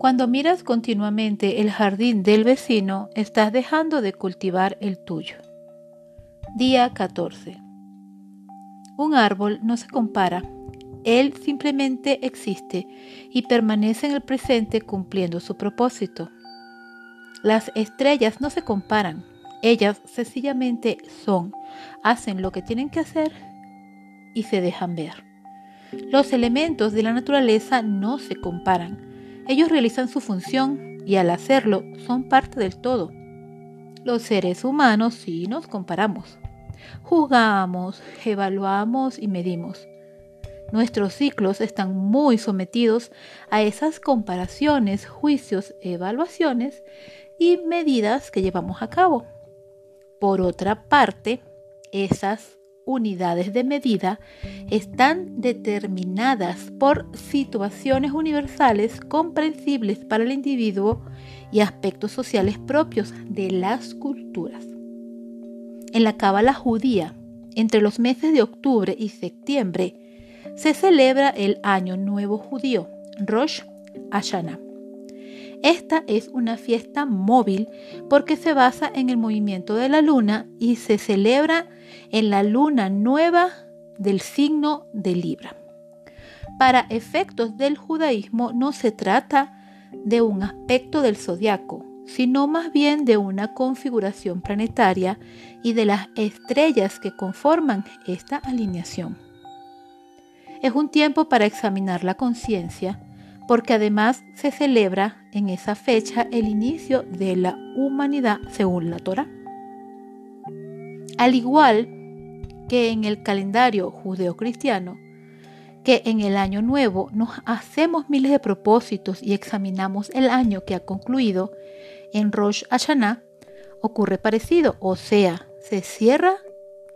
Cuando miras continuamente el jardín del vecino, estás dejando de cultivar el tuyo. Día 14. Un árbol no se compara, él simplemente existe y permanece en el presente cumpliendo su propósito. Las estrellas no se comparan, ellas sencillamente son, hacen lo que tienen que hacer y se dejan ver. Los elementos de la naturaleza no se comparan, ellos realizan su función y al hacerlo son parte del todo. Los seres humanos sí nos comparamos. Juzgamos, evaluamos y medimos. Nuestros ciclos están muy sometidos a esas comparaciones, juicios, evaluaciones y medidas que llevamos a cabo. Por otra parte, esas unidades de medida están determinadas por situaciones universales comprensibles para el individuo y aspectos sociales propios de las culturas. En la cábala judía, entre los meses de octubre y septiembre, se celebra el Año Nuevo Judío, Rosh Hashanah. Esta es una fiesta móvil porque se basa en el movimiento de la luna y se celebra en la luna nueva del signo de Libra. Para efectos del judaísmo no se trata de un aspecto del zodiaco, sino más bien de una configuración planetaria y de las estrellas que conforman esta alineación. Es un tiempo para examinar la conciencia, porque además se celebra en esa fecha el inicio de la humanidad según la Torah. Al igual que en el calendario judeocristiano, que en el año nuevo nos hacemos miles de propósitos y examinamos el año que ha concluido, en Rosh Hashanah ocurre parecido, o sea, se cierra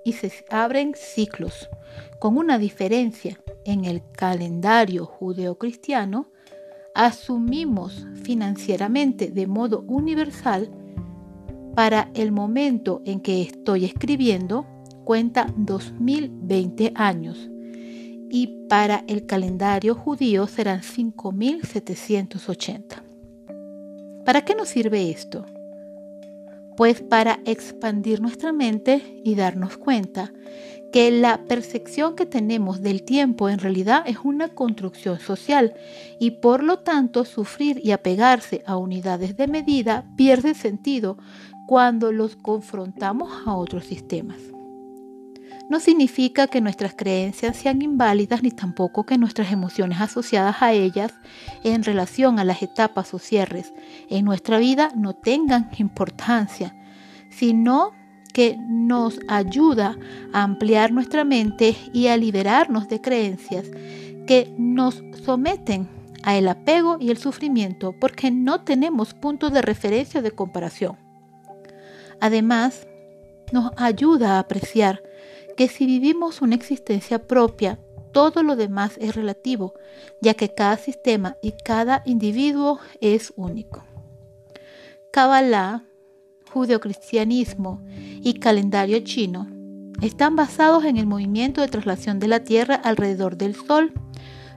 y se abren ciclos, con una diferencia. En el calendario judeocristiano asumimos financieramente de modo universal para el momento en que estoy escribiendo cuenta 2020 años y para el calendario judío serán 5780. ¿Para qué nos sirve esto? Pues para expandir nuestra mente y darnos cuenta que la percepción que tenemos del tiempo en realidad es una construcción social y por lo tanto sufrir y apegarse a unidades de medida pierde sentido cuando los confrontamos a otros sistemas. No significa que nuestras creencias sean inválidas ni tampoco que nuestras emociones asociadas a ellas en relación a las etapas o cierres en nuestra vida no tengan importancia, sino que nos ayuda a ampliar nuestra mente y a liberarnos de creencias que nos someten a el apego y el sufrimiento porque no tenemos puntos de referencia de comparación. Además, nos ayuda a apreciar que si vivimos una existencia propia, todo lo demás es relativo, ya que cada sistema y cada individuo es único. Kabbalah judeocristianismo y calendario chino están basados en el movimiento de traslación de la Tierra alrededor del Sol,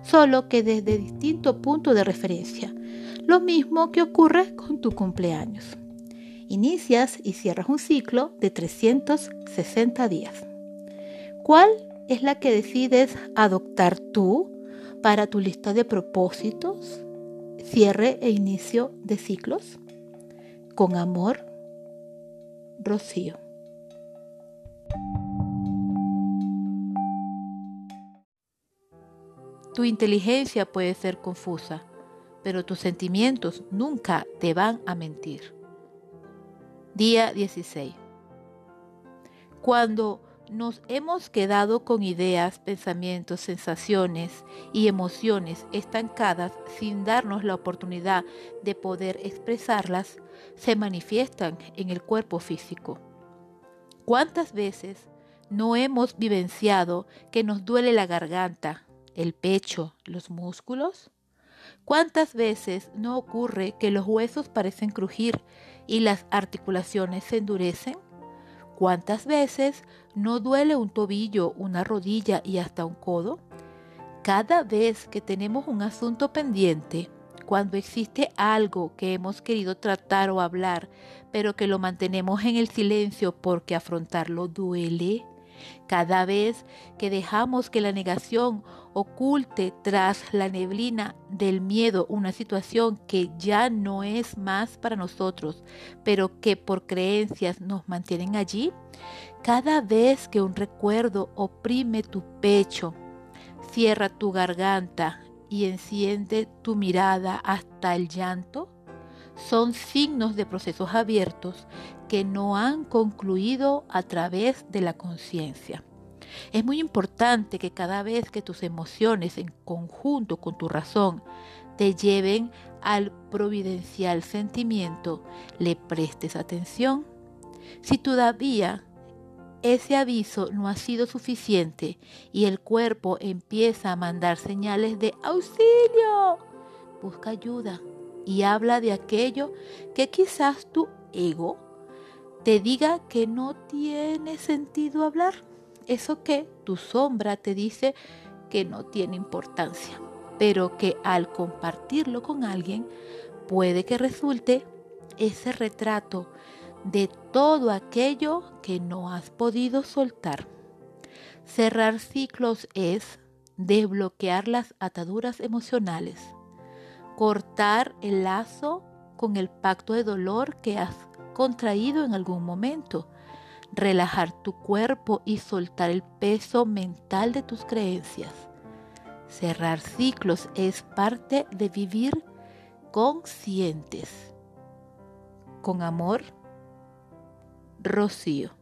solo que desde distintos puntos de referencia, lo mismo que ocurre con tu cumpleaños. Inicias y cierras un ciclo de 360 días. ¿Cuál es la que decides adoptar tú para tu lista de propósitos, cierre e inicio de ciclos? Con amor, Rocío. Tu inteligencia puede ser confusa, pero tus sentimientos nunca te van a mentir. Día 16. Cuando nos hemos quedado con ideas, pensamientos, sensaciones y emociones estancadas sin darnos la oportunidad de poder expresarlas, se manifiestan en el cuerpo físico. ¿Cuántas veces no hemos vivenciado que nos duele la garganta, el pecho, los músculos? ¿Cuántas veces no ocurre que los huesos parecen crujir y las articulaciones se endurecen? ¿Cuántas veces no duele un tobillo, una rodilla y hasta un codo? Cada vez que tenemos un asunto pendiente, cuando existe algo que hemos querido tratar o hablar, pero que lo mantenemos en el silencio porque afrontarlo duele. Cada vez que dejamos que la negación oculte tras la neblina del miedo una situación que ya no es más para nosotros, pero que por creencias nos mantienen allí, cada vez que un recuerdo oprime tu pecho, cierra tu garganta y enciende tu mirada hasta el llanto, son signos de procesos abiertos que no han concluido a través de la conciencia. Es muy importante que cada vez que tus emociones en conjunto con tu razón te lleven al providencial sentimiento, le prestes atención. Si todavía ese aviso no ha sido suficiente y el cuerpo empieza a mandar señales de auxilio, busca ayuda y habla de aquello que quizás tu ego te diga que no tiene sentido hablar. Eso que tu sombra te dice que no tiene importancia, pero que al compartirlo con alguien puede que resulte ese retrato de todo aquello que no has podido soltar. Cerrar ciclos es desbloquear las ataduras emocionales cortar el lazo con el pacto de dolor que has contraído en algún momento, relajar tu cuerpo y soltar el peso mental de tus creencias. Cerrar ciclos es parte de vivir conscientes. Con amor, Rocío.